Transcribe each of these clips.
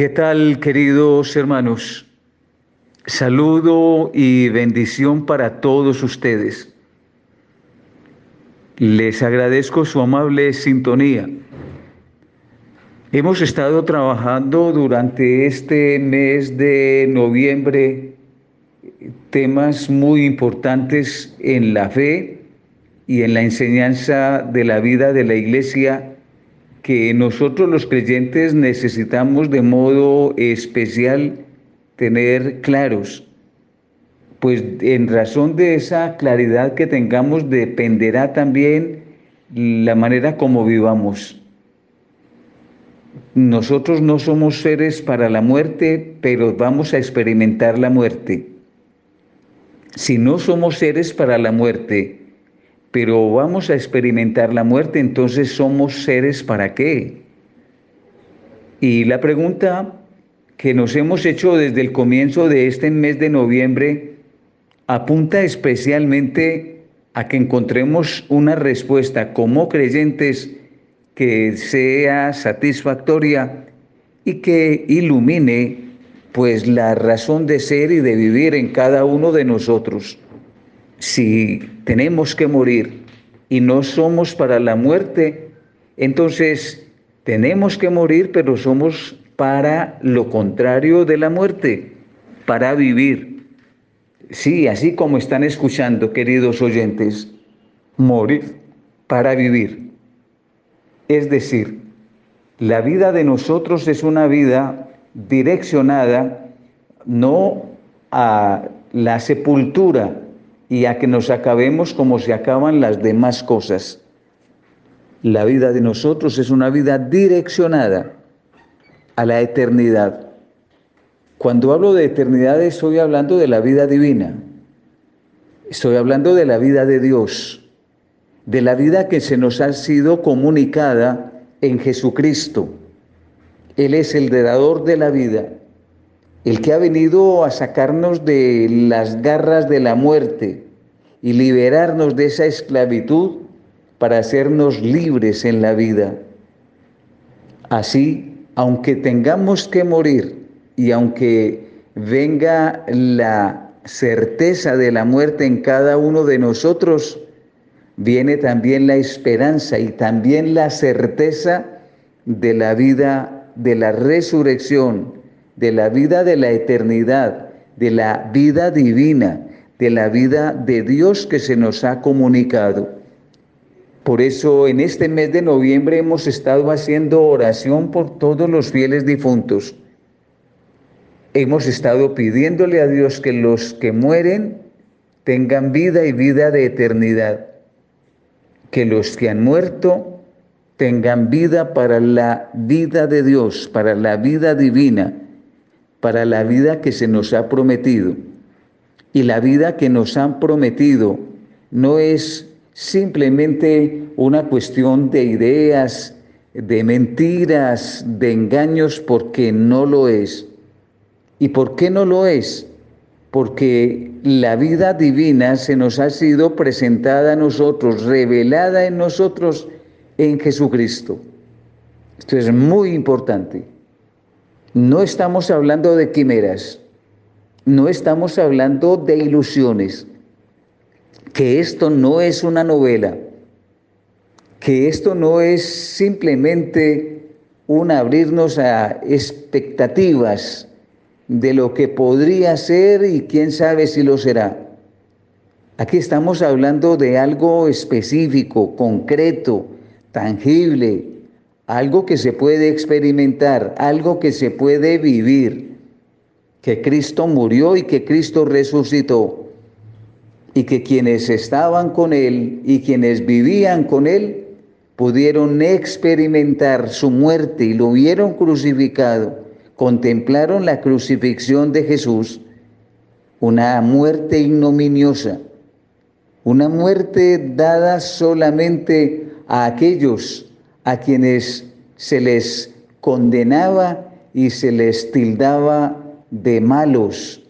¿Qué tal, queridos hermanos? Saludo y bendición para todos ustedes. Les agradezco su amable sintonía. Hemos estado trabajando durante este mes de noviembre temas muy importantes en la fe y en la enseñanza de la vida de la iglesia que nosotros los creyentes necesitamos de modo especial tener claros, pues en razón de esa claridad que tengamos dependerá también la manera como vivamos. Nosotros no somos seres para la muerte, pero vamos a experimentar la muerte. Si no somos seres para la muerte, pero vamos a experimentar la muerte, entonces somos seres para qué? Y la pregunta que nos hemos hecho desde el comienzo de este mes de noviembre apunta especialmente a que encontremos una respuesta como creyentes que sea satisfactoria y que ilumine pues la razón de ser y de vivir en cada uno de nosotros si tenemos que morir y no somos para la muerte, entonces tenemos que morir, pero somos para lo contrario de la muerte, para vivir. Sí, así como están escuchando, queridos oyentes, morir para vivir. Es decir, la vida de nosotros es una vida direccionada no a la sepultura, y a que nos acabemos como se acaban las demás cosas. La vida de nosotros es una vida direccionada a la eternidad. Cuando hablo de eternidad estoy hablando de la vida divina. Estoy hablando de la vida de Dios, de la vida que se nos ha sido comunicada en Jesucristo. Él es el dador de la vida el que ha venido a sacarnos de las garras de la muerte y liberarnos de esa esclavitud para hacernos libres en la vida. Así, aunque tengamos que morir y aunque venga la certeza de la muerte en cada uno de nosotros, viene también la esperanza y también la certeza de la vida, de la resurrección de la vida de la eternidad, de la vida divina, de la vida de Dios que se nos ha comunicado. Por eso en este mes de noviembre hemos estado haciendo oración por todos los fieles difuntos. Hemos estado pidiéndole a Dios que los que mueren tengan vida y vida de eternidad. Que los que han muerto tengan vida para la vida de Dios, para la vida divina para la vida que se nos ha prometido. Y la vida que nos han prometido no es simplemente una cuestión de ideas, de mentiras, de engaños, porque no lo es. ¿Y por qué no lo es? Porque la vida divina se nos ha sido presentada a nosotros, revelada en nosotros en Jesucristo. Esto es muy importante. No estamos hablando de quimeras, no estamos hablando de ilusiones, que esto no es una novela, que esto no es simplemente un abrirnos a expectativas de lo que podría ser y quién sabe si lo será. Aquí estamos hablando de algo específico, concreto, tangible, algo que se puede experimentar, algo que se puede vivir, que Cristo murió y que Cristo resucitó, y que quienes estaban con Él y quienes vivían con Él pudieron experimentar su muerte y lo vieron crucificado, contemplaron la crucifixión de Jesús, una muerte ignominiosa, una muerte dada solamente a aquellos a quienes se les condenaba y se les tildaba de malos.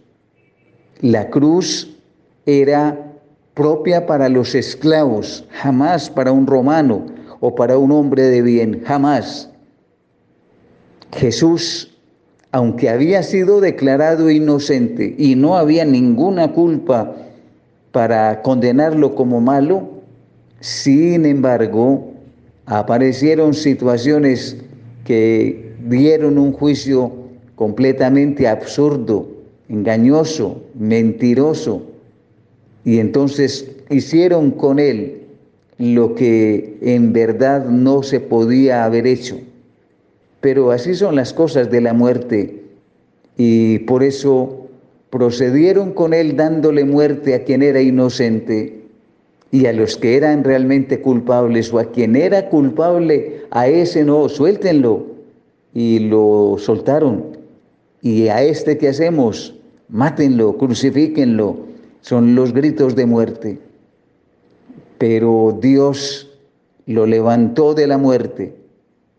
La cruz era propia para los esclavos, jamás para un romano o para un hombre de bien, jamás. Jesús aunque había sido declarado inocente y no había ninguna culpa para condenarlo como malo, sin embargo, aparecieron situaciones que dieron un juicio completamente absurdo, engañoso, mentiroso, y entonces hicieron con él lo que en verdad no se podía haber hecho. Pero así son las cosas de la muerte y por eso procedieron con él dándole muerte a quien era inocente y a los que eran realmente culpables o a quien era culpable, a ese no, suéltenlo. Y lo soltaron. Y a este que hacemos, mátenlo, crucifíquenlo. Son los gritos de muerte. Pero Dios lo levantó de la muerte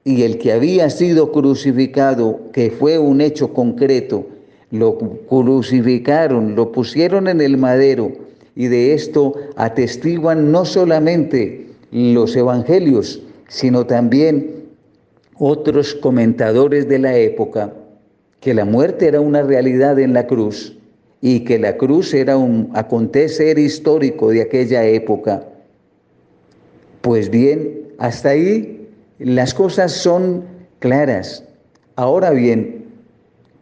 y el que había sido crucificado, que fue un hecho concreto, lo crucificaron, lo pusieron en el madero y de esto atestiguan no solamente los evangelios, sino también otros comentadores de la época, que la muerte era una realidad en la cruz y que la cruz era un acontecer histórico de aquella época. Pues bien, hasta ahí las cosas son claras. Ahora bien,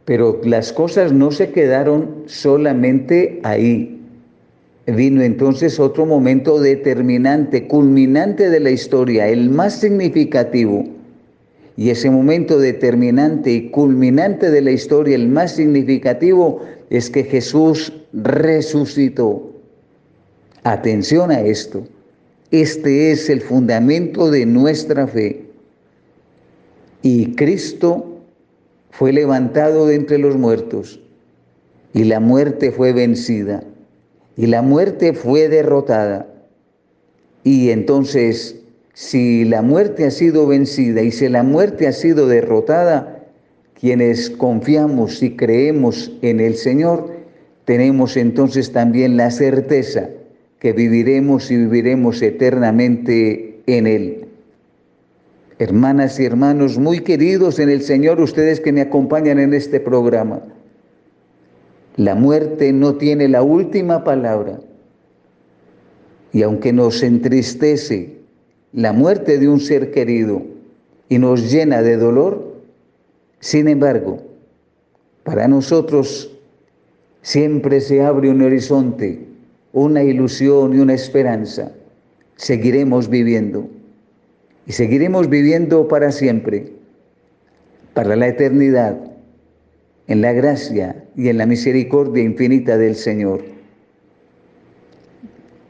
pero las cosas no se quedaron solamente ahí. Vino entonces otro momento determinante, culminante de la historia, el más significativo. Y ese momento determinante y culminante de la historia, el más significativo, es que Jesús resucitó. Atención a esto. Este es el fundamento de nuestra fe. Y Cristo fue levantado de entre los muertos y la muerte fue vencida y la muerte fue derrotada. Y entonces, si la muerte ha sido vencida y si la muerte ha sido derrotada, quienes confiamos y creemos en el Señor, tenemos entonces también la certeza que viviremos y viviremos eternamente en Él. Hermanas y hermanos muy queridos en el Señor, ustedes que me acompañan en este programa, la muerte no tiene la última palabra. Y aunque nos entristece la muerte de un ser querido y nos llena de dolor, sin embargo, para nosotros siempre se abre un horizonte, una ilusión y una esperanza. Seguiremos viviendo y seguiremos viviendo para siempre, para la eternidad, en la gracia y en la misericordia infinita del Señor.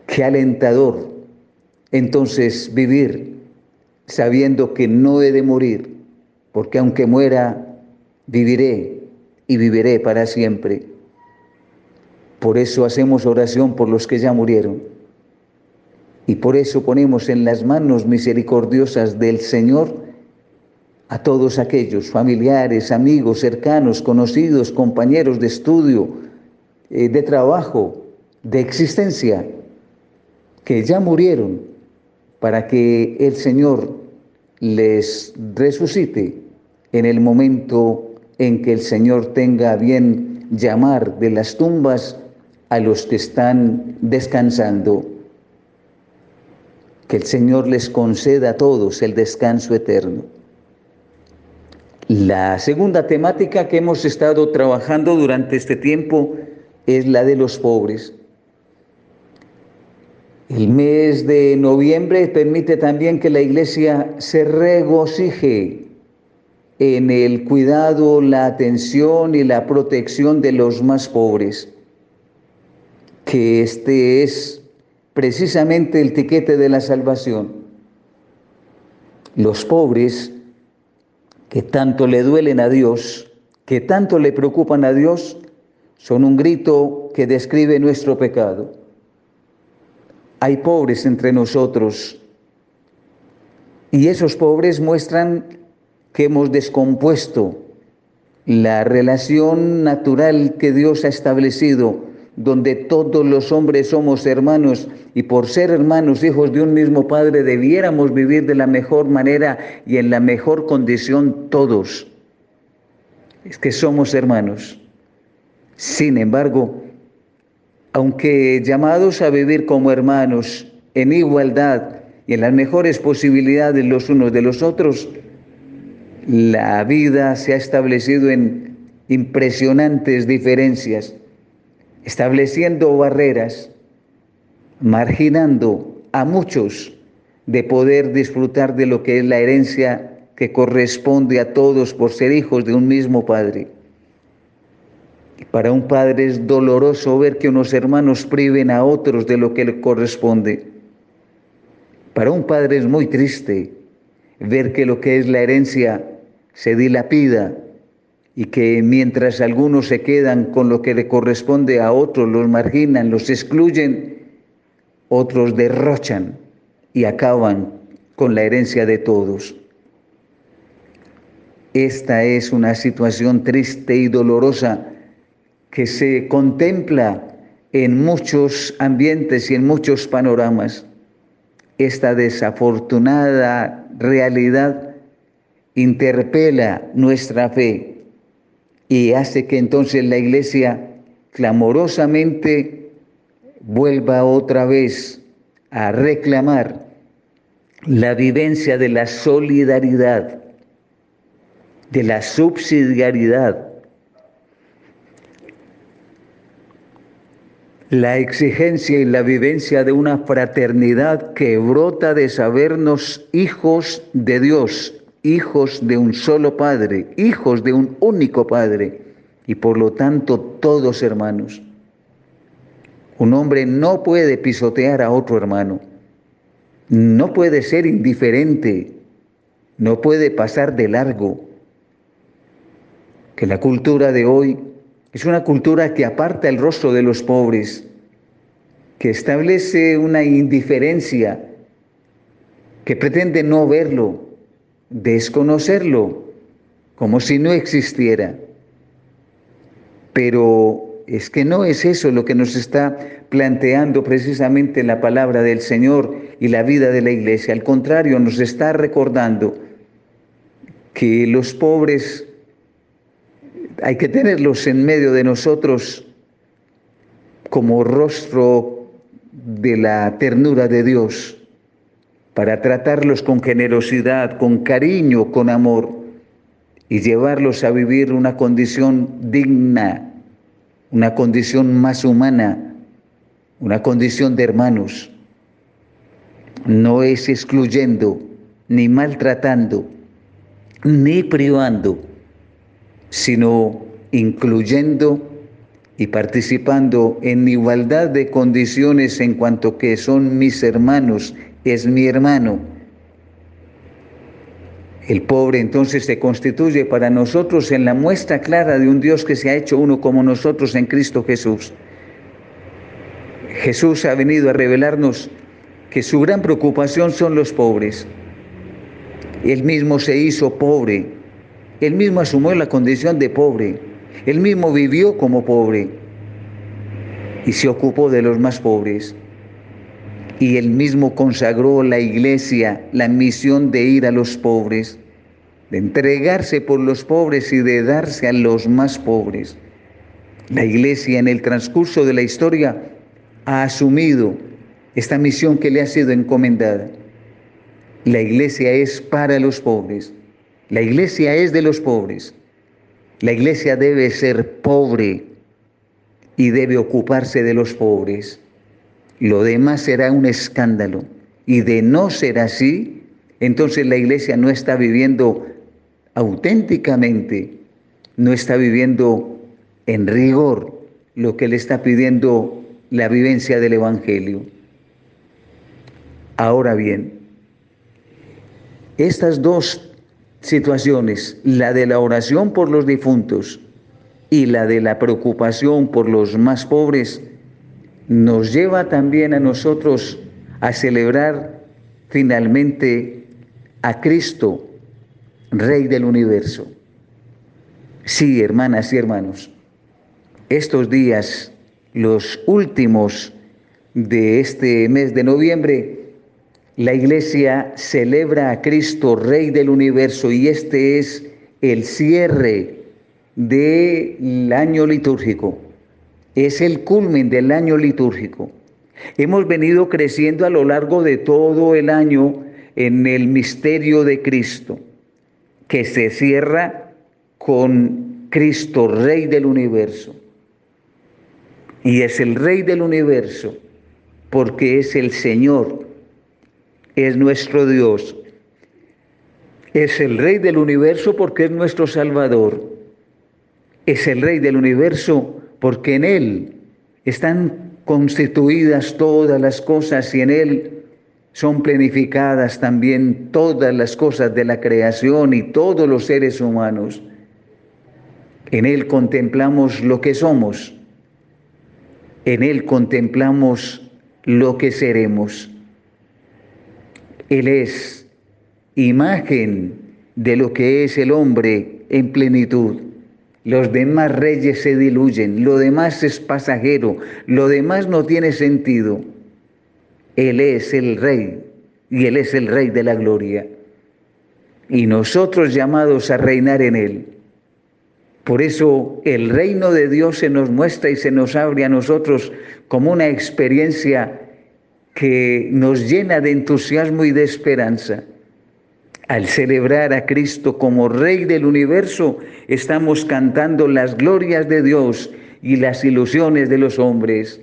Qué alentador entonces vivir sabiendo que no he de morir, porque aunque muera, viviré y viviré para siempre. Por eso hacemos oración por los que ya murieron y por eso ponemos en las manos misericordiosas del Señor a todos aquellos familiares, amigos, cercanos, conocidos, compañeros de estudio, eh, de trabajo, de existencia, que ya murieron, para que el Señor les resucite en el momento en que el Señor tenga bien llamar de las tumbas a los que están descansando. Que el Señor les conceda a todos el descanso eterno. La segunda temática que hemos estado trabajando durante este tiempo es la de los pobres. El mes de noviembre permite también que la iglesia se regocije en el cuidado, la atención y la protección de los más pobres, que este es precisamente el tiquete de la salvación. Los pobres que tanto le duelen a Dios, que tanto le preocupan a Dios, son un grito que describe nuestro pecado. Hay pobres entre nosotros y esos pobres muestran que hemos descompuesto la relación natural que Dios ha establecido donde todos los hombres somos hermanos y por ser hermanos, hijos de un mismo Padre, debiéramos vivir de la mejor manera y en la mejor condición todos. es que somos hermanos. Sin embargo, aunque llamados a vivir como hermanos en igualdad y en las mejores posibilidades los unos de los otros, la vida se ha establecido en impresionantes diferencias, estableciendo barreras, marginando a muchos de poder disfrutar de lo que es la herencia que corresponde a todos por ser hijos de un mismo Padre. Para un padre es doloroso ver que unos hermanos priven a otros de lo que le corresponde. Para un padre es muy triste ver que lo que es la herencia se dilapida y que mientras algunos se quedan con lo que le corresponde a otros, los marginan, los excluyen, otros derrochan y acaban con la herencia de todos. Esta es una situación triste y dolorosa que se contempla en muchos ambientes y en muchos panoramas. Esta desafortunada realidad interpela nuestra fe y hace que entonces la iglesia clamorosamente vuelva otra vez a reclamar la vivencia de la solidaridad, de la subsidiariedad, la exigencia y la vivencia de una fraternidad que brota de sabernos hijos de Dios, hijos de un solo Padre, hijos de un único Padre y por lo tanto todos hermanos. Un hombre no puede pisotear a otro hermano, no puede ser indiferente, no puede pasar de largo. Que la cultura de hoy es una cultura que aparta el rostro de los pobres, que establece una indiferencia, que pretende no verlo, desconocerlo, como si no existiera. Pero es que no es eso lo que nos está planteando precisamente la palabra del Señor y la vida de la iglesia. Al contrario, nos está recordando que los pobres hay que tenerlos en medio de nosotros como rostro de la ternura de Dios, para tratarlos con generosidad, con cariño, con amor, y llevarlos a vivir una condición digna, una condición más humana, una condición de hermanos. No es excluyendo, ni maltratando, ni privando sino incluyendo y participando en igualdad de condiciones en cuanto que son mis hermanos, es mi hermano. El pobre entonces se constituye para nosotros en la muestra clara de un Dios que se ha hecho uno como nosotros en Cristo Jesús. Jesús ha venido a revelarnos que su gran preocupación son los pobres. Él mismo se hizo pobre él mismo asumió la condición de pobre. Él mismo vivió como pobre y se ocupó de los más pobres. Y él mismo consagró la iglesia, la misión de ir a los pobres, de entregarse por los pobres y de darse a los más pobres. La iglesia en el transcurso de la historia ha asumido esta misión que le ha sido encomendada. La iglesia es para los pobres. La iglesia es de los pobres. La iglesia debe ser pobre y debe ocuparse de los pobres. Lo demás será un escándalo. Y de no ser así, entonces la iglesia no está viviendo auténticamente, no está viviendo en rigor lo que le está pidiendo la vivencia del Evangelio. Ahora bien, estas dos situaciones, la de la oración por los difuntos y la de la preocupación por los más pobres, nos lleva también a nosotros a celebrar finalmente a Cristo, Rey del universo. Sí, hermanas y hermanos, estos días, los últimos de este mes de noviembre, la iglesia celebra a Cristo, Rey del universo, y este es el cierre del año litúrgico, es el culmen del año litúrgico. Hemos venido creciendo a lo largo de todo el año en el misterio de Cristo, que se cierra con Cristo, Rey del universo. Y es el Rey del universo porque es el Señor, es nuestro Dios. Es el Rey del universo porque es nuestro Salvador. Es el Rey del universo porque en Él están constituidas todas las cosas y en Él son planificadas también todas las cosas de la creación y todos los seres humanos. En Él contemplamos lo que somos. En Él contemplamos lo que seremos. Él es imagen de lo que es el hombre en plenitud. Los demás reyes se diluyen, lo demás es pasajero, lo demás no tiene sentido. Él es el rey y Él es el rey de la gloria. Y nosotros llamados a reinar en Él. Por eso el reino de Dios se nos muestra y se nos abre a nosotros como una experiencia que nos llena de entusiasmo y de esperanza. Al celebrar a Cristo como Rey del universo, estamos cantando las glorias de Dios y las ilusiones de los hombres.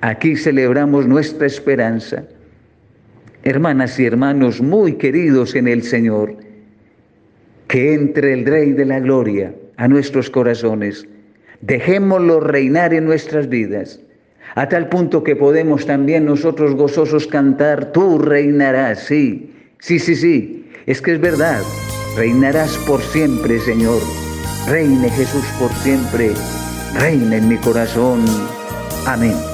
Aquí celebramos nuestra esperanza. Hermanas y hermanos muy queridos en el Señor, que entre el Rey de la Gloria a nuestros corazones. Dejémoslo reinar en nuestras vidas, a tal punto que podemos también nosotros gozosos cantar, tú reinarás, sí, sí, sí, sí, es que es verdad, reinarás por siempre, Señor. Reine Jesús por siempre, reina en mi corazón. Amén.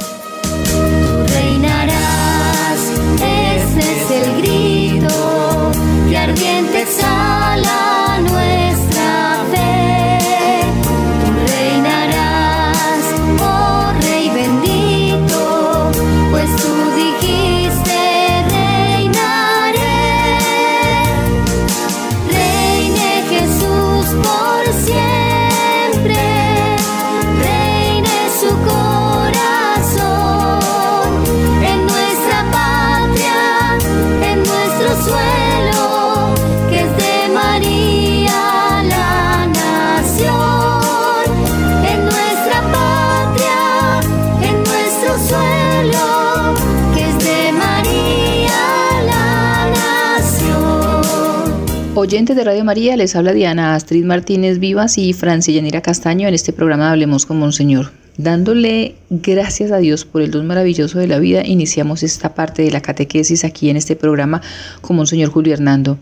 Oyentes de Radio María, les habla Diana Astrid Martínez Vivas y Francia Yanira Castaño en este programa Hablemos con Monseñor. Dándole gracias a Dios por el don maravilloso de la vida, iniciamos esta parte de la catequesis aquí en este programa con Monseñor Julio Hernando.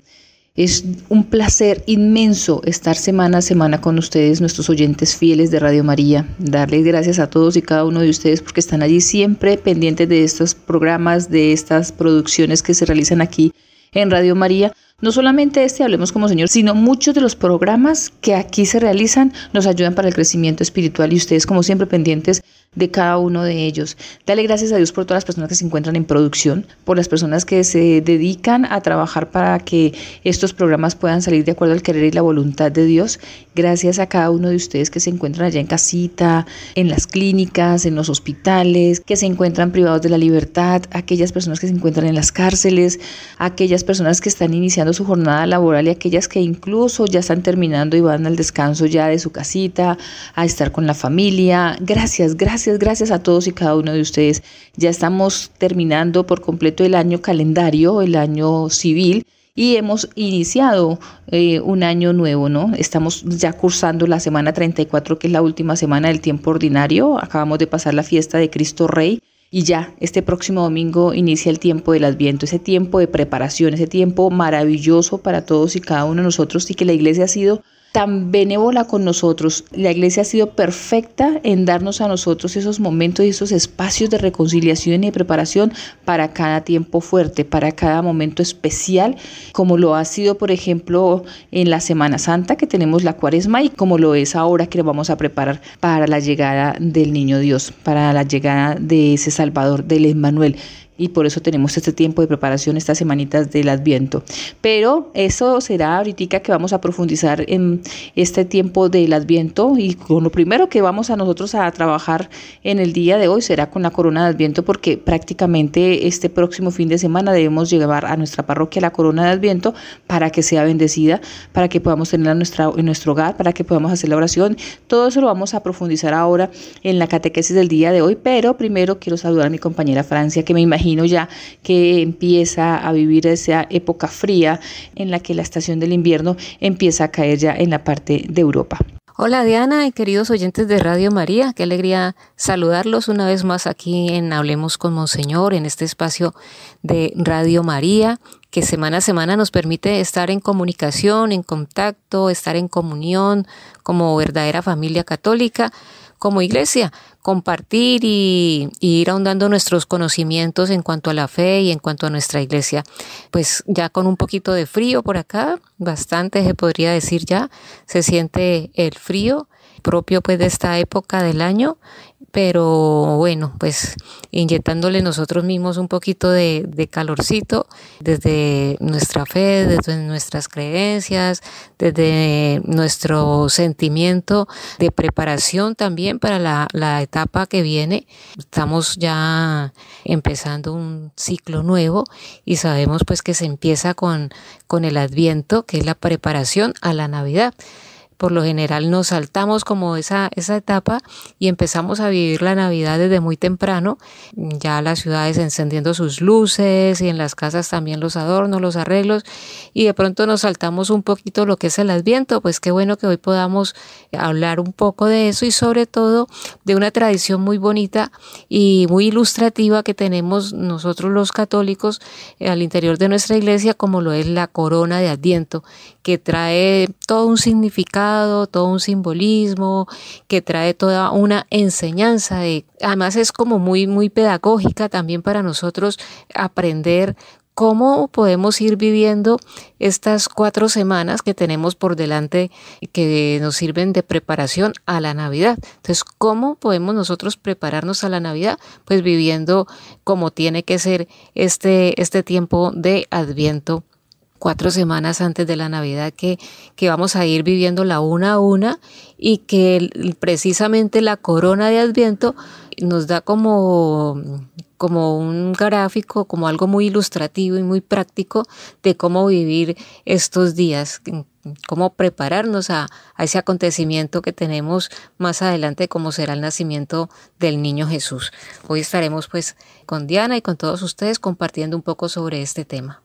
Es un placer inmenso estar semana a semana con ustedes, nuestros oyentes fieles de Radio María. Darles gracias a todos y cada uno de ustedes porque están allí siempre pendientes de estos programas, de estas producciones que se realizan aquí en Radio María. No solamente este Hablemos como Señor, sino muchos de los programas que aquí se realizan nos ayudan para el crecimiento espiritual y ustedes como siempre pendientes de cada uno de ellos. Dale gracias a Dios por todas las personas que se encuentran en producción, por las personas que se dedican a trabajar para que estos programas puedan salir de acuerdo al querer y la voluntad de Dios. Gracias a cada uno de ustedes que se encuentran allá en casita, en las clínicas, en los hospitales, que se encuentran privados de la libertad, aquellas personas que se encuentran en las cárceles, aquellas personas que están iniciando su jornada laboral y aquellas que incluso ya están terminando y van al descanso ya de su casita, a estar con la familia. Gracias, gracias, gracias a todos y cada uno de ustedes. Ya estamos terminando por completo el año calendario, el año civil. Y hemos iniciado eh, un año nuevo, ¿no? Estamos ya cursando la semana 34, que es la última semana del tiempo ordinario. Acabamos de pasar la fiesta de Cristo Rey. Y ya, este próximo domingo inicia el tiempo del Adviento, ese tiempo de preparación, ese tiempo maravilloso para todos y cada uno de nosotros y que la iglesia ha sido tan benévola con nosotros. La iglesia ha sido perfecta en darnos a nosotros esos momentos y esos espacios de reconciliación y de preparación para cada tiempo fuerte, para cada momento especial, como lo ha sido, por ejemplo, en la Semana Santa que tenemos la cuaresma y como lo es ahora que vamos a preparar para la llegada del niño Dios, para la llegada de ese Salvador, del Emmanuel y por eso tenemos este tiempo de preparación, estas semanitas del Adviento. Pero eso será ahorita que vamos a profundizar en este tiempo del Adviento y con lo primero que vamos a nosotros a trabajar en el día de hoy será con la corona de Adviento porque prácticamente este próximo fin de semana debemos llevar a nuestra parroquia la corona de Adviento para que sea bendecida, para que podamos tenerla en, nuestra, en nuestro hogar, para que podamos hacer la oración. Todo eso lo vamos a profundizar ahora en la catequesis del día de hoy, pero primero quiero saludar a mi compañera Francia que me imagino imagino ya que empieza a vivir esa época fría en la que la estación del invierno empieza a caer ya en la parte de Europa. Hola Diana y queridos oyentes de Radio María, qué alegría saludarlos una vez más aquí en Hablemos con Monseñor, en este espacio de Radio María, que semana a semana nos permite estar en comunicación, en contacto, estar en comunión como verdadera familia católica como iglesia, compartir y, ir ahondando nuestros conocimientos en cuanto a la fe y en cuanto a nuestra iglesia. Pues ya con un poquito de frío por acá, bastante se podría decir ya, se siente el frío propio pues de esta época del año pero bueno, pues inyectándole nosotros mismos un poquito de, calorcito desde nuestra fe, desde nuestras creencias, desde nuestro sentimiento de preparación también para la, la etapa que viene. Estamos ya empezando un ciclo nuevo y sabemos pues que se empieza con, con el adviento, que es la preparación a la Navidad por lo general nos saltamos como esa, esa etapa y empezamos a vivir la Navidad desde muy temprano, ya las ciudades encendiendo sus luces y en las casas también los adornos, los arreglos. Y de pronto nos saltamos un poquito lo que es el adviento, pues qué bueno que hoy podamos hablar un poco de eso y sobre todo de una tradición muy bonita y muy ilustrativa que tenemos nosotros los católicos al interior de nuestra iglesia como lo es la corona de adviento que trae todo un significado, todo un simbolismo, que trae toda una enseñanza. De, además es como muy, muy pedagógica también para nosotros aprender cómo podemos ir viviendo estas cuatro semanas que tenemos por delante que nos sirven de preparación a la Navidad. Entonces, ¿cómo podemos nosotros prepararnos a la Navidad? Pues viviendo como tiene que ser este, este tiempo de Adviento cuatro semanas antes de la Navidad que, vamos a ir viviendo la una a una y que precisamente la corona de Adviento nos da como, como un gráfico, como algo muy ilustrativo y muy práctico de cómo vivir estos días, cómo prepararnos a, a, ese acontecimiento que tenemos más adelante, como será el nacimiento del niño Jesús. Hoy estaremos pues con Diana y con todos ustedes compartiendo un poco sobre este tema.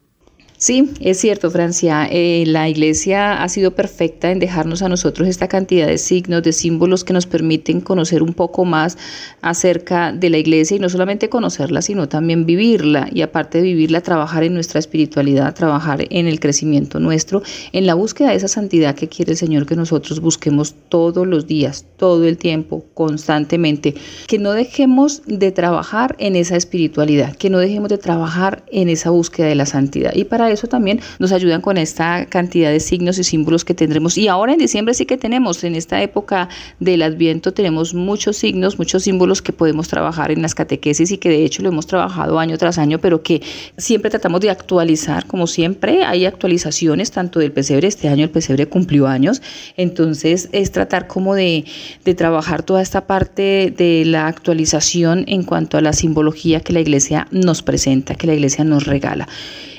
Sí, es cierto, Francia. Eh, la Iglesia ha sido perfecta en dejarnos a nosotros esta cantidad de signos, de símbolos que nos permiten conocer un poco más acerca de la Iglesia y no solamente conocerla, sino también vivirla y aparte de vivirla, trabajar en nuestra espiritualidad, trabajar en el crecimiento nuestro, en la búsqueda de esa santidad que quiere el Señor que nosotros busquemos todos los días, todo el tiempo, constantemente. Que no dejemos de trabajar en esa espiritualidad, que no dejemos de trabajar en esa búsqueda de la santidad. Y para eso también nos ayudan con esta cantidad de signos y símbolos que tendremos. Y ahora en diciembre sí que tenemos, en esta época del Adviento tenemos muchos signos, muchos símbolos que podemos trabajar en las catequesis y que de hecho lo hemos trabajado año tras año, pero que siempre tratamos de actualizar, como siempre hay actualizaciones tanto del pesebre, este año el pesebre cumplió años, entonces es tratar como de, de trabajar toda esta parte de la actualización en cuanto a la simbología que la iglesia nos presenta, que la iglesia nos regala.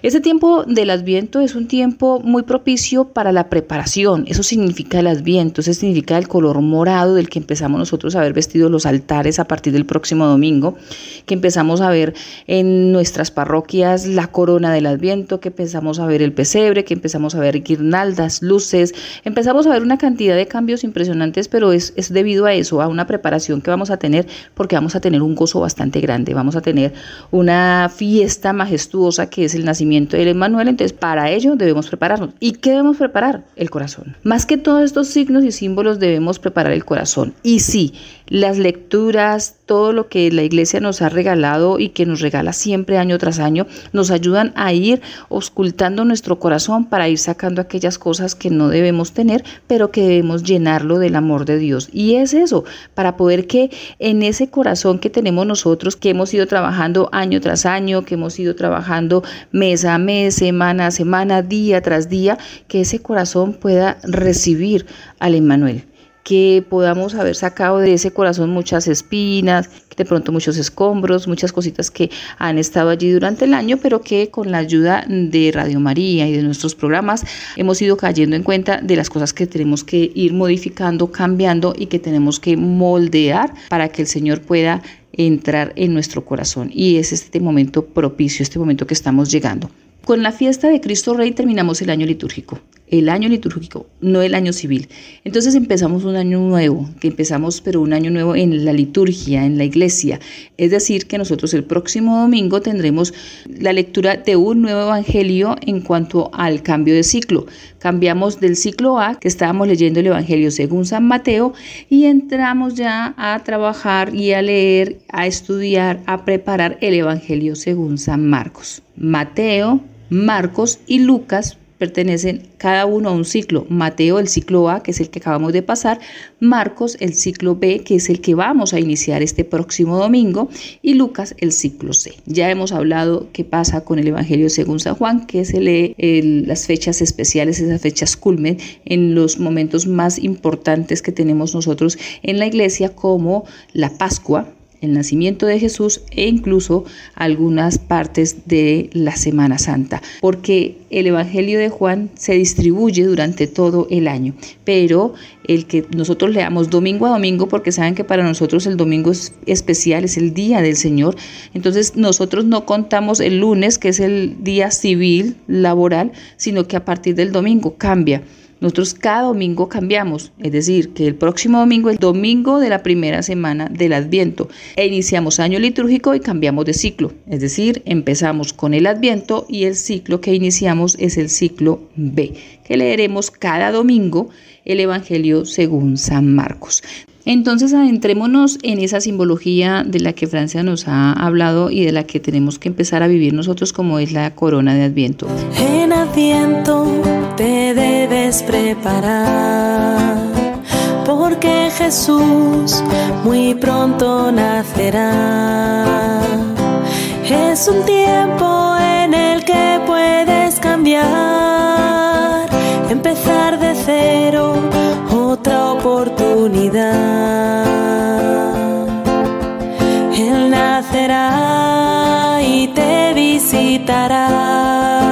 Ese tiempo del Adviento es un tiempo muy propicio para la preparación. Eso significa el Adviento, eso significa el color morado del que empezamos nosotros a ver vestidos los altares a partir del próximo domingo, que empezamos a ver en nuestras parroquias la corona del Adviento, que empezamos a ver el pesebre, que empezamos a ver guirnaldas, luces, empezamos a ver una cantidad de cambios impresionantes, pero es, es debido a eso, a una preparación que vamos a tener, porque vamos a tener un gozo bastante grande, vamos a tener una fiesta majestuosa que es el nacimiento del Emmanuel, entonces para ello debemos prepararnos. ¿Y qué debemos preparar? El corazón. Más que todos estos signos y símbolos debemos preparar el corazón. Y sí, las lecturas, todo lo que la iglesia nos ha regalado y que nos regala siempre año tras año, nos ayudan a ir auscultando nuestro corazón para ir sacando aquellas cosas que no debemos tener, pero que debemos llenarlo del amor de Dios. Y es eso, para poder que en ese corazón que tenemos nosotros, que hemos ido trabajando año tras año, que hemos ido trabajando mes a mes, semana a semana, día tras día, que ese corazón pueda recibir al Emmanuel que podamos haber sacado de ese corazón muchas espinas, de pronto muchos escombros, muchas cositas que han estado allí durante el año, pero que con la ayuda de Radio María y de nuestros programas hemos ido cayendo en cuenta de las cosas que tenemos que ir modificando, cambiando y que tenemos que moldear para que el Señor pueda entrar en nuestro corazón. Y es este momento propicio, este momento que estamos llegando. Con la fiesta de Cristo Rey terminamos el año litúrgico el año litúrgico, no el año civil. Entonces empezamos un año nuevo, que empezamos pero un año nuevo en la liturgia, en la iglesia. Es decir, que nosotros el próximo domingo tendremos la lectura de un nuevo evangelio en cuanto al cambio de ciclo. Cambiamos del ciclo A, que estábamos leyendo el evangelio según San Mateo, y entramos ya a trabajar y a leer, a estudiar, a preparar el evangelio según San Marcos. Mateo, Marcos y Lucas pertenecen cada uno a un ciclo. Mateo el ciclo A, que es el que acabamos de pasar, Marcos el ciclo B, que es el que vamos a iniciar este próximo domingo, y Lucas el ciclo C. Ya hemos hablado qué pasa con el Evangelio según San Juan, que se lee las fechas especiales, esas fechas culmen, en los momentos más importantes que tenemos nosotros en la iglesia, como la Pascua, el nacimiento de Jesús e incluso algunas partes de la Semana Santa, porque el Evangelio de Juan se distribuye durante todo el año, pero el que nosotros leamos domingo a domingo, porque saben que para nosotros el domingo es especial, es el día del Señor, entonces nosotros no contamos el lunes, que es el día civil, laboral, sino que a partir del domingo cambia. Nosotros cada domingo cambiamos, es decir, que el próximo domingo es el domingo de la primera semana del Adviento e iniciamos año litúrgico y cambiamos de ciclo, es decir, empezamos con el Adviento y el ciclo que iniciamos es el ciclo B, que leeremos cada domingo el Evangelio según San Marcos. Entonces adentrémonos en esa simbología de la que Francia nos ha hablado y de la que tenemos que empezar a vivir nosotros como es la corona de Adviento. En Adviento te debes preparar porque Jesús muy pronto nacerá. Es un tiempo en el que puedes cambiar, empezar de cero otra oportunidad. Él nacerá y te visitará.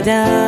Esperanza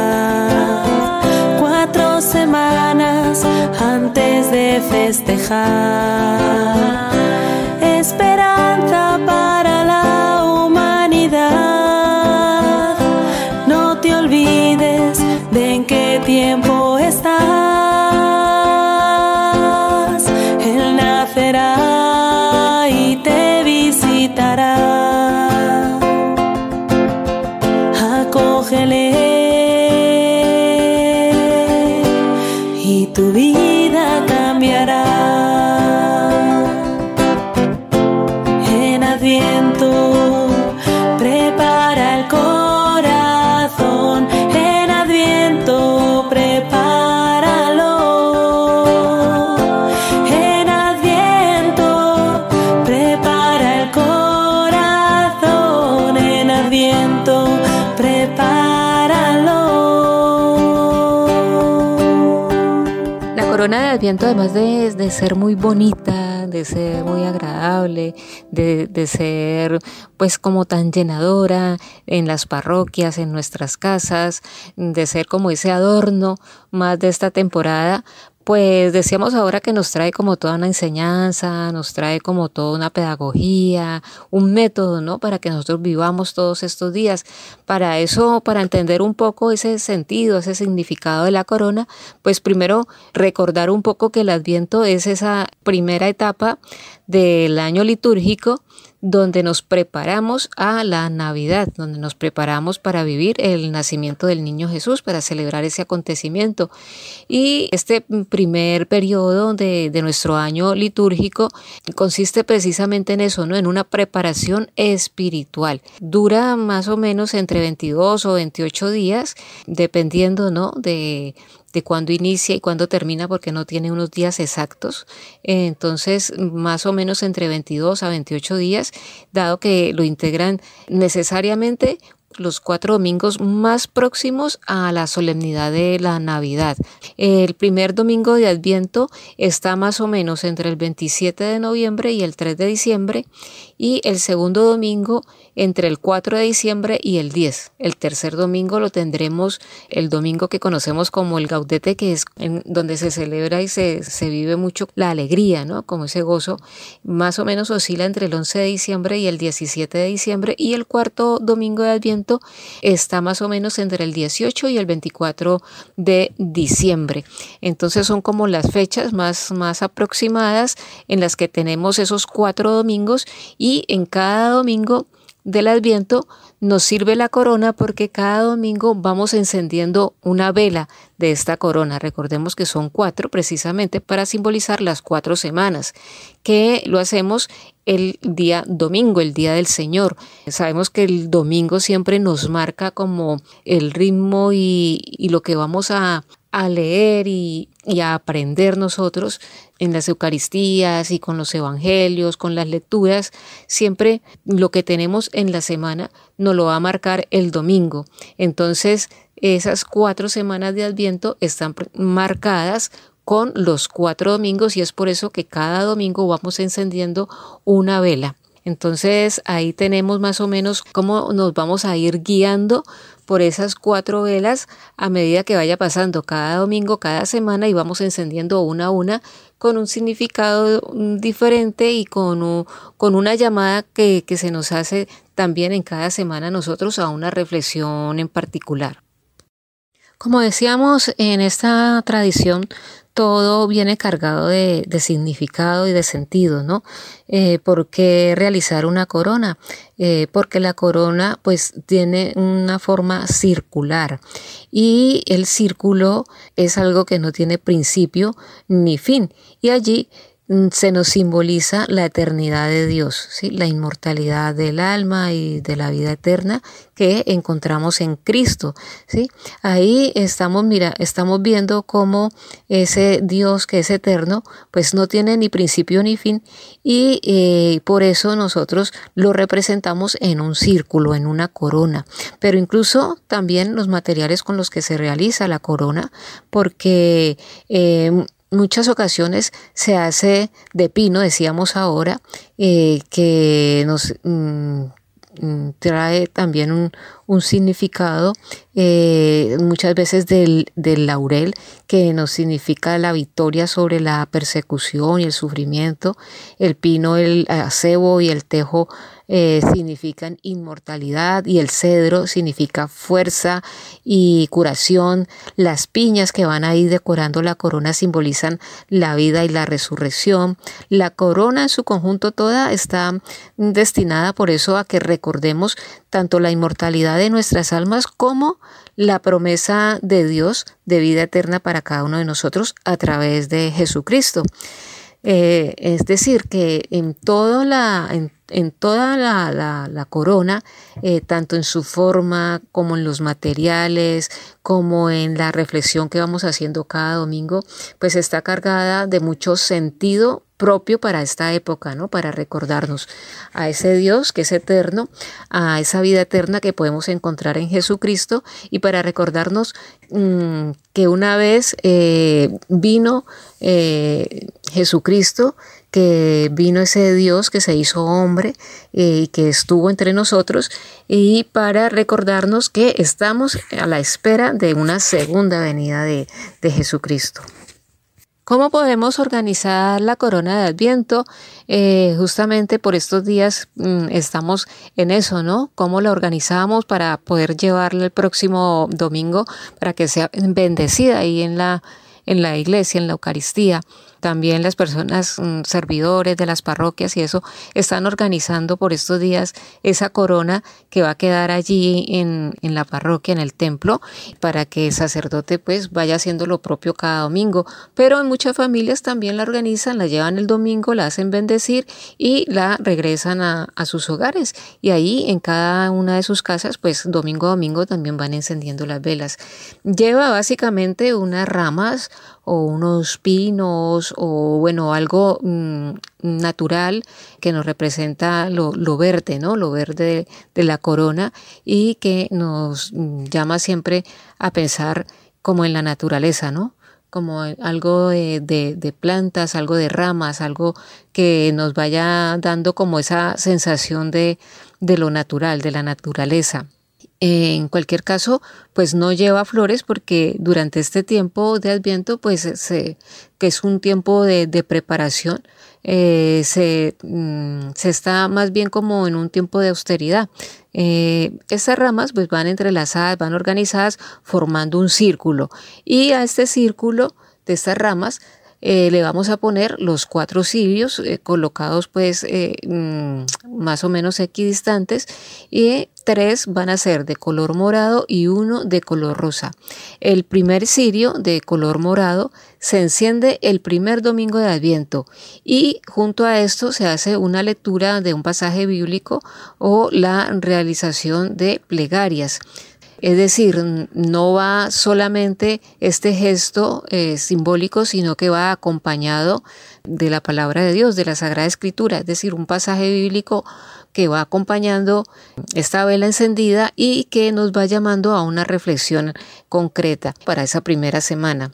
además de, ser muy bonita, de ser muy agradable, de, de ser pues como tan llenadora en las parroquias, en nuestras casas, de ser como ese adorno más de esta temporada, pues decíamos ahora que nos trae como toda una enseñanza, nos trae como toda una pedagogía, un método, ¿no? Para que nosotros vivamos todos estos días. Para eso, para entender un poco ese sentido, ese significado de la corona, pues primero recordar un poco que el Adviento es esa primera etapa del año litúrgico donde nos preparamos a la Navidad, donde nos preparamos para vivir el nacimiento del niño Jesús, para celebrar ese acontecimiento. Y este primer periodo de, nuestro año litúrgico consiste precisamente en eso, ¿no? En una preparación espiritual. Dura más o menos entre 22 o 28 días, dependiendo, ¿no? De de cuándo inicia y cuándo termina porque no tiene unos días exactos. Entonces, más o menos entre 22 a 28 días, dado que lo integran necesariamente los cuatro domingos más próximos a la solemnidad de la Navidad. El primer domingo de Adviento está más o menos entre el 27 de noviembre y el 3 de diciembre y el segundo domingo entre el 4 de diciembre y el 10. El tercer domingo lo tendremos el domingo que conocemos como el Gaudete, que es donde se celebra y se, se vive mucho la alegría, ¿no? Como ese gozo, más o menos oscila entre el 11 de diciembre y el 17 de diciembre y el cuarto domingo de Adviento está más o menos entre el 18 y el 24 de diciembre. Entonces son como las fechas más, más aproximadas en las que tenemos esos cuatro domingos y en cada domingo del Adviento nos sirve la corona porque cada domingo vamos encendiendo una vela de esta corona. Recordemos que son cuatro precisamente para simbolizar las cuatro semanas, que lo hacemos el día domingo, el día del Señor. Sabemos que el domingo siempre nos marca como el ritmo y, y lo que vamos a, a leer y, a aprender nosotros en las Eucaristías y con los Evangelios, con las lecturas, siempre lo que tenemos en la semana nos lo va a marcar el domingo. Entonces, esas cuatro semanas de Adviento están marcadas con los cuatro domingos y es por eso que cada domingo vamos encendiendo una vela. Entonces ahí tenemos más o menos cómo nos vamos a ir guiando por esas cuatro velas a medida que vaya pasando cada domingo, cada semana y vamos encendiendo una a una con un significado diferente y con, con una llamada que, que se nos hace también en cada semana nosotros a una reflexión en particular. Como decíamos, en esta tradición todo viene cargado de, significado y de sentido, ¿no? Eh, ¿Por qué realizar una corona? Eh, porque la corona pues tiene una forma circular y el círculo es algo que no tiene principio ni fin y allí se nos simboliza la eternidad de Dios, ¿sí? la inmortalidad del alma y de la vida eterna que encontramos en Cristo. ¿sí? Ahí estamos, mira, estamos viendo cómo ese Dios que es eterno, pues no tiene ni principio ni fin y eh, por eso nosotros lo representamos en un círculo, en una corona. Pero incluso también los materiales con los que se realiza la corona, porque eh, muchas ocasiones se hace de pino, decíamos ahora, eh, que nos mm, mm, trae también un, un significado eh, muchas veces del, del, laurel que nos significa la victoria sobre la persecución y el sufrimiento, el pino, el acebo y el tejo eh, significan inmortalidad y el cedro significa fuerza y curación. Las piñas que van ahí decorando la corona simbolizan la vida y la resurrección. La corona en su conjunto toda está destinada por eso a que recordemos tanto la inmortalidad de nuestras almas como la promesa de Dios de vida eterna para cada uno de nosotros a través de Jesucristo. Eh, es decir, que en, todo la, en, toda la, la, corona, eh, tanto en su forma como en los materiales, como en la reflexión que vamos haciendo cada domingo, pues está cargada de mucho sentido propio para esta época, ¿no? Para recordarnos a ese Dios que es eterno, a esa vida eterna que podemos encontrar en Jesucristo y para recordarnos mmm, que una vez eh, vino eh, Jesucristo que vino ese Dios que se hizo hombre eh, y que estuvo entre nosotros y para recordarnos que estamos a la espera de una segunda venida de, de Jesucristo. ¿Cómo podemos organizar la corona de Adviento? Eh, justamente por estos días mm, estamos en eso, ¿no? ¿Cómo la organizamos para poder llevarla el próximo domingo para que sea bendecida ahí en la, en la iglesia, en la Eucaristía? También las personas mm, servidores de las parroquias y eso están organizando por estos días esa corona que va a quedar allí en, en la parroquia, en el templo, para que el sacerdote pues vaya haciendo lo propio cada domingo. Pero en muchas familias también la organizan, la llevan el domingo, la hacen bendecir y la regresan a, a sus hogares. Y ahí en cada una de sus casas pues domingo a domingo también van encendiendo las velas. Lleva básicamente unas ramas o unos pinos o bueno, algo mm, natural que nos representa lo, verde, ¿no? Lo verde de, la corona y que nos mm, llama siempre a pensar como en la naturaleza, ¿no? como algo de, de, plantas, algo de ramas, algo que nos vaya dando como esa sensación de, de lo natural, de la naturaleza. En cualquier caso, pues no lleva flores porque durante este tiempo de Adviento, pues se, que es un tiempo de, preparación, eh, se, mm, se, está más bien como en un tiempo de austeridad. Eh, estas ramas pues van entrelazadas, van organizadas formando un círculo y a este círculo de estas ramas eh, le vamos a poner los cuatro cirios eh, colocados pues eh, mm, más o menos equidistantes y tres van a ser de color morado y uno de color rosa. El primer cirio de color morado se enciende el primer domingo de Adviento y junto a esto se hace una lectura de un pasaje bíblico o la realización de plegarias. Es decir, no va solamente este gesto eh, simbólico, sino que va acompañado de la palabra de Dios, de la Sagrada Escritura, es decir, un pasaje bíblico que va acompañando esta vela encendida y que nos va llamando a una reflexión concreta para esa primera semana.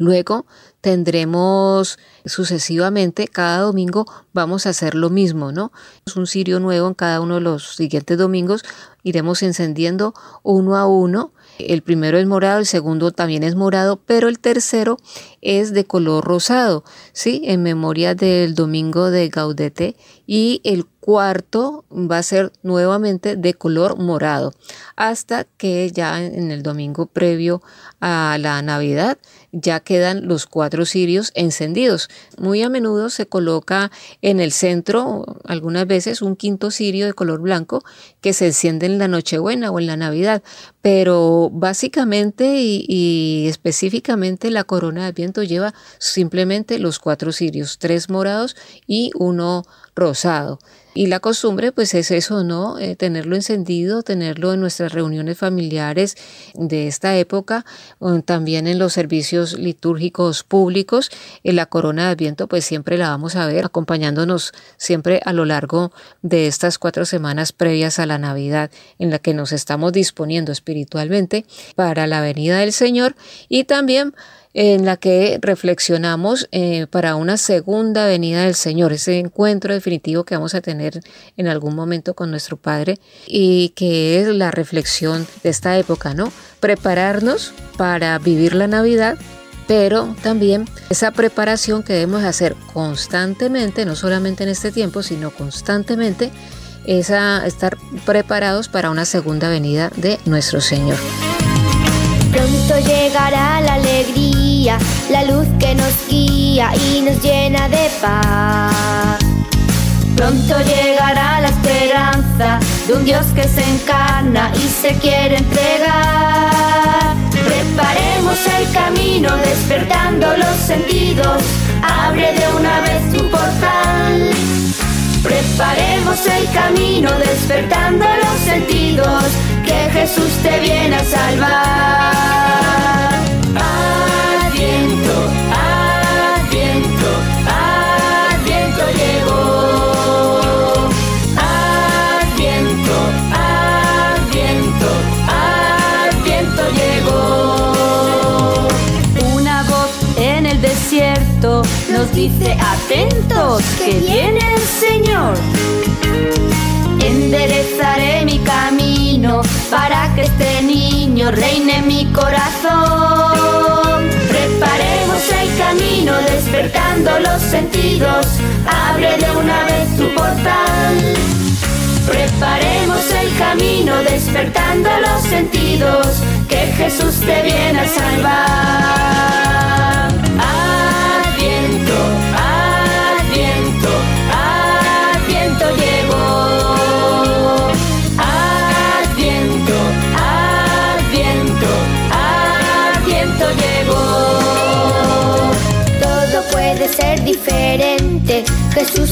Luego tendremos sucesivamente, cada domingo vamos a hacer lo mismo, ¿no? Es un cirio nuevo en cada uno de los siguientes domingos, iremos encendiendo uno a uno. El primero es morado, el segundo también es morado, pero el tercero es de color rosado, ¿sí? En memoria del domingo de Gaudete. Y el cuarto va a ser nuevamente de color morado, hasta que ya en el domingo previo a la Navidad ya quedan los cuatro cirios encendidos. Muy a menudo se coloca en el centro, algunas veces, un quinto cirio de color blanco que se enciende en la Nochebuena o en la Navidad, pero básicamente y, específicamente la corona de viento lleva simplemente los cuatro cirios, tres morados y uno rosado. Y la costumbre, pues es eso, ¿no? Eh, tenerlo encendido, tenerlo en nuestras reuniones familiares de esta época, también en los servicios litúrgicos públicos. En la corona de Adviento, pues siempre la vamos a ver acompañándonos siempre a lo largo de estas cuatro semanas previas a la Navidad, en la que nos estamos disponiendo espiritualmente para la venida del Señor y también en la que reflexionamos eh, para una segunda venida del Señor, ese encuentro definitivo que vamos a tener en algún momento con nuestro Padre y que es la reflexión de esta época, ¿no? Prepararnos para vivir la Navidad pero también esa preparación que debemos hacer constantemente, no solamente en este tiempo, sino constantemente, es a estar preparados para una segunda venida de nuestro Señor. Pronto llegará la alegría, la luz que nos guía y nos llena de paz. Pronto llegará la esperanza de un Dios que se encarna y se quiere entregar. Preparemos el camino despertando los sentidos, abre de una vez tu portal. Preparemos el camino despertando los sentidos, que Jesús te viene a salvar. Dice atentos que viene el Señor. Enderezaré mi camino para que este niño reine en mi corazón. Preparemos el camino despertando los sentidos. Abre de una vez tu portal. Preparemos el camino despertando los sentidos, que Jesús te viene a salvar.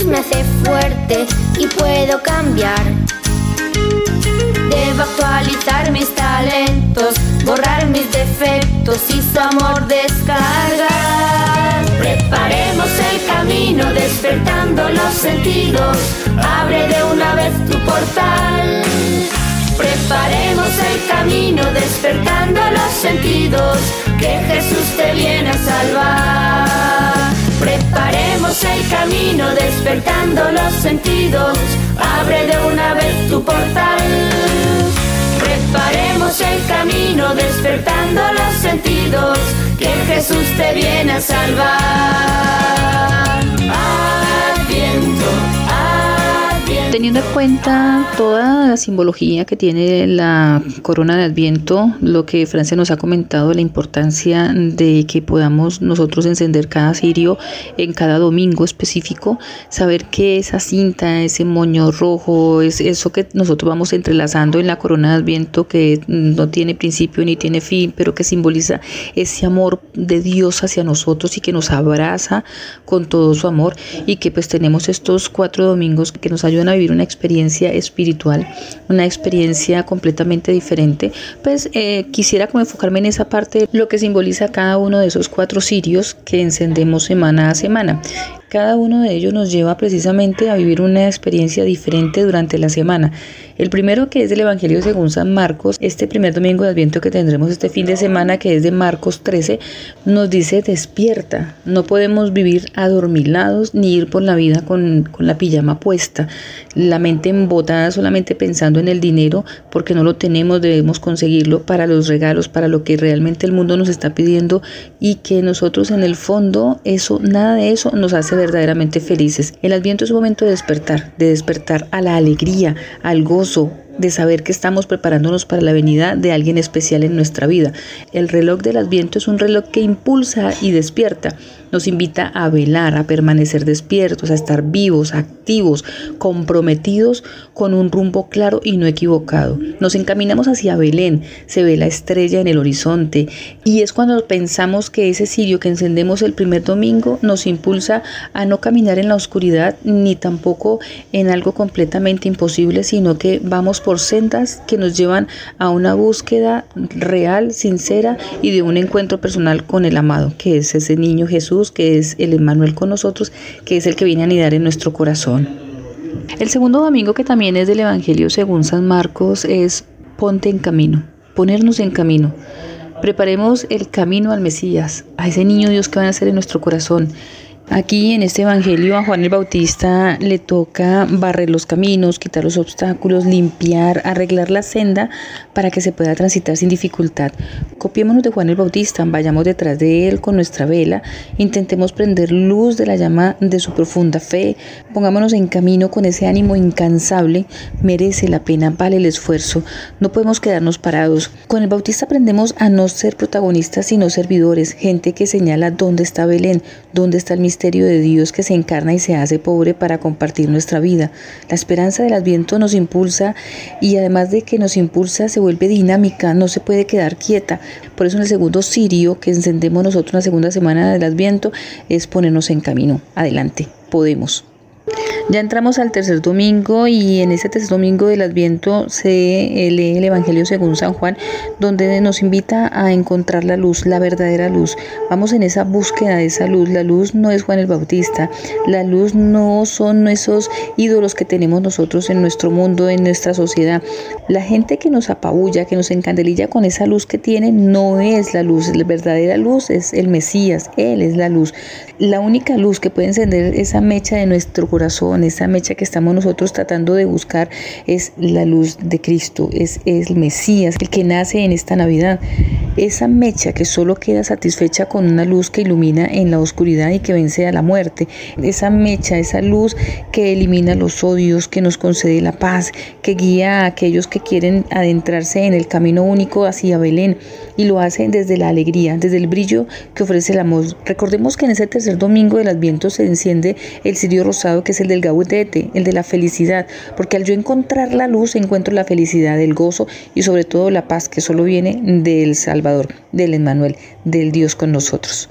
Me hace fuerte y puedo cambiar. Debo actualizar mis talentos, borrar mis defectos y su amor descargar. Preparemos el camino despertando los sentidos, abre de una vez tu portal. Preparemos el camino despertando los sentidos, que Jesús te viene a salvar. El camino despertando los sentidos, abre de una vez tu portal. Preparemos el camino despertando los sentidos, que Jesús te viene a salvar. Teniendo en cuenta toda la simbología que tiene la corona de Adviento, lo que Francia nos ha comentado, la importancia de que podamos nosotros encender cada cirio en cada domingo específico, saber que esa cinta, ese moño rojo, es eso que nosotros vamos entrelazando en la corona de Adviento que no tiene principio ni tiene fin, pero que simboliza ese amor de Dios hacia nosotros y que nos abraza con todo su amor y que pues tenemos estos cuatro domingos que nos ayudan a vivir una experiencia espiritual, una experiencia completamente diferente, pues eh, quisiera como enfocarme en esa parte, lo que simboliza cada uno de esos cuatro cirios que encendemos semana a semana. Cada uno de ellos nos lleva precisamente a vivir una experiencia diferente durante la semana. El primero que es del Evangelio según San Marcos, este primer domingo de Adviento que tendremos este fin de semana, que es de Marcos 13, nos dice despierta. No podemos vivir adormilados ni ir por la vida con, con la pijama puesta, la mente embotada solamente pensando en el dinero porque no lo tenemos, debemos conseguirlo para los regalos, para lo que realmente el mundo nos está pidiendo y que nosotros en el fondo eso, nada de eso nos hace verdaderamente felices. El Adviento es un momento de despertar, de despertar a la alegría, al gozo, de saber que estamos preparándonos para la venida de alguien especial en nuestra vida. El reloj del Adviento es un reloj que impulsa y despierta. Nos invita a velar, a permanecer despiertos, a estar vivos, activos, comprometidos con un rumbo claro y no equivocado. Nos encaminamos hacia Belén, se ve la estrella en el horizonte y es cuando pensamos que ese cirio que encendemos el primer domingo nos impulsa a no caminar en la oscuridad ni tampoco en algo completamente imposible, sino que vamos por sendas que nos llevan a una búsqueda real, sincera y de un encuentro personal con el amado, que es ese niño Jesús, que es el Emmanuel con nosotros, que es el que viene a anidar en nuestro corazón. El segundo domingo que también es del Evangelio según San Marcos es ponte en camino, ponernos en camino. Preparemos el camino al Mesías, a ese niño Dios que va a nacer en nuestro corazón. Aquí en este Evangelio a Juan el Bautista le toca barrer los caminos, quitar los obstáculos, limpiar, arreglar la senda para que se pueda transitar sin dificultad. Copiémonos de Juan el Bautista, vayamos detrás de él con nuestra vela, intentemos prender luz de la llama de su profunda fe, pongámonos en camino con ese ánimo incansable, merece la pena, vale el esfuerzo, no podemos quedarnos parados. Con el Bautista aprendemos a no ser protagonistas sino servidores, gente que señala dónde está Belén, dónde está el misterio de Dios que se encarna y se hace pobre para compartir nuestra vida. La esperanza del Adviento nos impulsa y además de que nos impulsa se vuelve dinámica, no se puede quedar quieta. Por eso en el segundo sirio que encendemos nosotros la segunda semana del Adviento es ponernos en camino. Adelante, podemos. Ya entramos al tercer domingo y en ese tercer domingo del Adviento se lee el Evangelio según San Juan, donde nos invita a encontrar la luz, la verdadera luz. Vamos en esa búsqueda de esa luz. La luz no es Juan el Bautista, la luz no son esos ídolos que tenemos nosotros en nuestro mundo, en nuestra sociedad. La gente que nos apabulla, que nos encandelilla con esa luz que tiene, no es la luz. La verdadera luz es el Mesías, Él es la luz. La única luz que puede encender esa mecha de nuestro corazón, esa mecha que estamos nosotros tratando de buscar, es la luz de Cristo, es, el Mesías, el que nace en esta Navidad. Esa mecha que solo queda satisfecha con una luz que ilumina en la oscuridad y que vence a la muerte. Esa mecha, esa luz que elimina los odios, que nos concede la paz, que guía a aquellos que quieren adentrarse en el camino único hacia Belén y lo hace desde la alegría, desde el brillo que ofrece el amor. Recordemos que en ese tercer domingo del Adviento se enciende el cirio rosado que es el del gaudete, el de la felicidad, porque al yo encontrar la luz encuentro la felicidad, el gozo y sobre todo la paz que solo viene del Salvador, del Emmanuel, del Dios con nosotros.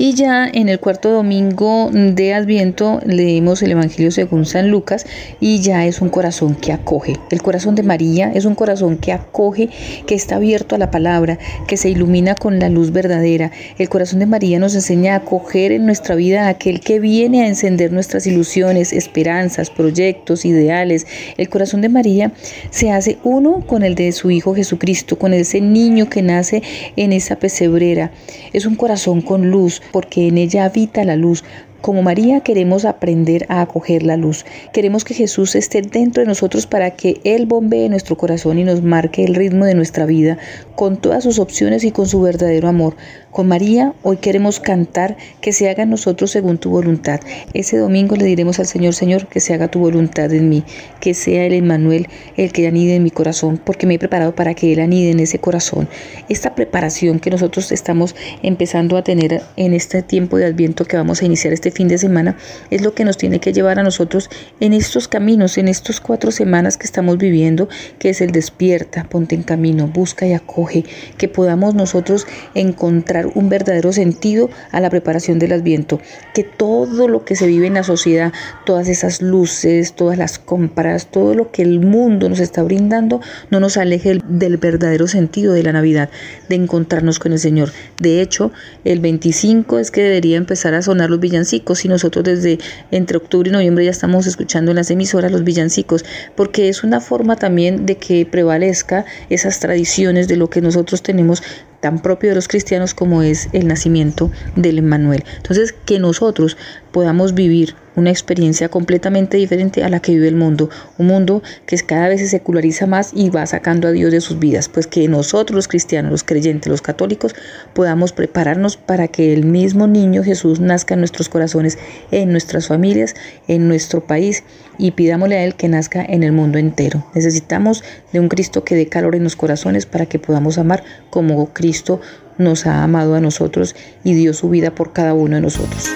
Y ya en el cuarto domingo de Adviento leemos el Evangelio según San Lucas y ya es un corazón que acoge. El corazón de María es un corazón que acoge, que está abierto a la palabra, que se ilumina con la luz verdadera. El corazón de María nos enseña a acoger en nuestra vida a aquel que viene a encender nuestras ilusiones, esperanzas, proyectos, ideales. El corazón de María se hace uno con el de su Hijo Jesucristo, con ese niño que nace en esa pesebrera. Es un corazón con luz, porque en ella habita la luz, como María queremos aprender a acoger la luz. Queremos que Jesús esté dentro de nosotros para que Él bombee nuestro corazón y nos marque el ritmo de nuestra vida con todas sus opciones y con su verdadero amor. Con María hoy queremos cantar que se haga en nosotros según tu voluntad. Ese domingo le diremos al Señor, Señor, que se haga tu voluntad en mí, que sea el Emmanuel el que anide en mi corazón, porque me he preparado para que Él anide en ese corazón. Esta preparación que nosotros estamos empezando a tener en este tiempo de Adviento que vamos a iniciar este fin de semana es lo que nos tiene que llevar a nosotros en estos caminos, en estos cuatro semanas que estamos viviendo, que es el despierta, ponte en camino, busca y acoge, que podamos nosotros encontrar un verdadero sentido a la preparación del adviento, que todo lo que se vive en la sociedad, todas esas luces, todas las compras, todo lo que el mundo nos está brindando, no nos aleje del verdadero sentido de la Navidad, de encontrarnos con el Señor. De hecho, el 25 es que debería empezar a sonar los villancicos y nosotros desde entre octubre y noviembre ya estamos escuchando en las emisoras los villancicos, porque es una forma también de que prevalezca esas tradiciones de lo que nosotros tenemos tan propio de los cristianos como es el nacimiento del Emmanuel. Entonces, que nosotros podamos vivir una experiencia completamente diferente a la que vive el mundo, un mundo que cada vez se seculariza más y va sacando a Dios de sus vidas, pues que nosotros los cristianos, los creyentes, los católicos, podamos prepararnos para que el mismo niño Jesús nazca en nuestros corazones, en nuestras familias, en nuestro país y pidámosle a Él que nazca en el mundo entero. Necesitamos de un Cristo que dé calor en los corazones para que podamos amar como Cristo nos ha amado a nosotros y dio su vida por cada uno de nosotros.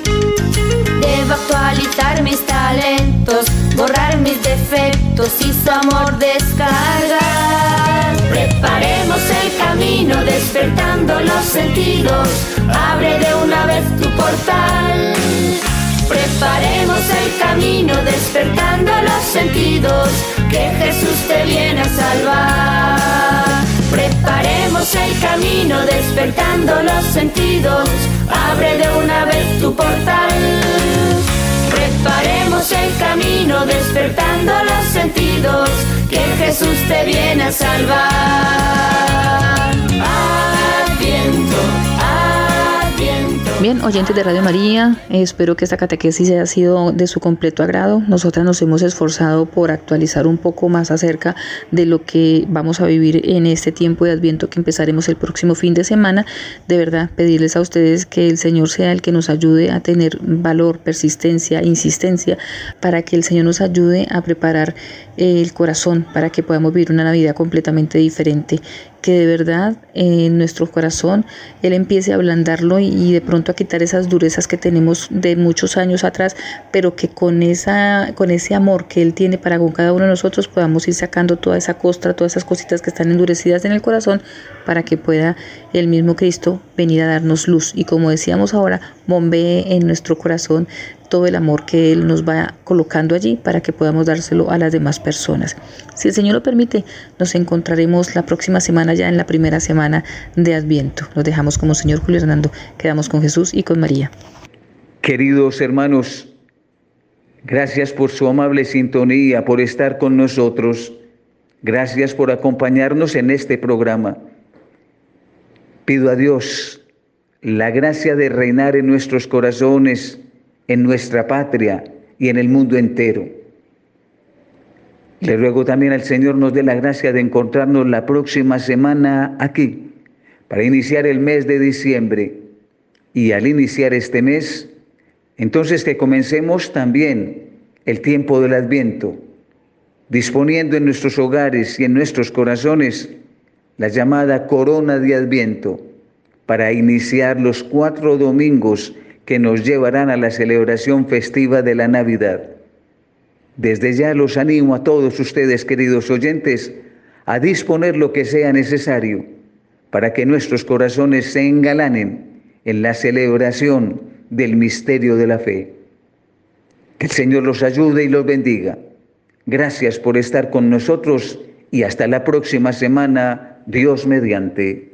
Actualizar mis talentos, borrar mis defectos y su amor descargar. Preparemos el camino despertando los sentidos, abre de una vez tu portal. Preparemos el camino despertando los sentidos, que Jesús te viene a salvar. Preparemos el camino despertando los sentidos, abre de una vez tu portal. Preparemos el camino despertando los sentidos, que Jesús te viene a salvar. Adviento, Bien, oyentes de Radio María, espero que esta catequesis haya sido de su completo agrado. Nosotras nos hemos esforzado por actualizar un poco más acerca de lo que vamos a vivir en este tiempo de Adviento que empezaremos el próximo fin de semana. De verdad, pedirles a ustedes que el Señor sea el que nos ayude a tener valor, persistencia, insistencia, para que el Señor nos ayude a preparar el corazón para que podamos vivir una Navidad completamente diferente que de verdad en nuestro corazón Él empiece a ablandarlo y, de pronto a quitar esas durezas que tenemos de muchos años atrás, pero que con, esa, con ese amor que Él tiene para con cada uno de nosotros podamos ir sacando toda esa costra, todas esas cositas que están endurecidas en el corazón para que pueda el mismo Cristo venir a darnos luz. Y como decíamos ahora, bombee en nuestro corazón todo el amor que Él nos va colocando allí para que podamos dárselo a las demás personas. Si el Señor lo permite, nos encontraremos la próxima semana ya en la primera semana de Adviento. Nos dejamos como Señor Julio Hernando, quedamos con Jesús y con María. Queridos hermanos, gracias por su amable sintonía, por estar con nosotros. Gracias por acompañarnos en este programa. Pido a Dios la gracia de reinar en nuestros corazones, en nuestra patria y en el mundo entero. Le ruego también al Señor nos dé la gracia de encontrarnos la próxima semana aquí para iniciar el mes de diciembre. Y al iniciar este mes, entonces que comencemos también el tiempo del adviento, disponiendo en nuestros hogares y en nuestros corazones la llamada corona de adviento para iniciar los cuatro domingos que nos llevarán a la celebración festiva de la Navidad. Desde ya los animo a todos ustedes, queridos oyentes, a disponer lo que sea necesario para que nuestros corazones se engalanen en la celebración del misterio de la fe. Que el Señor los ayude y los bendiga. Gracias por estar con nosotros y hasta la próxima semana, Dios mediante.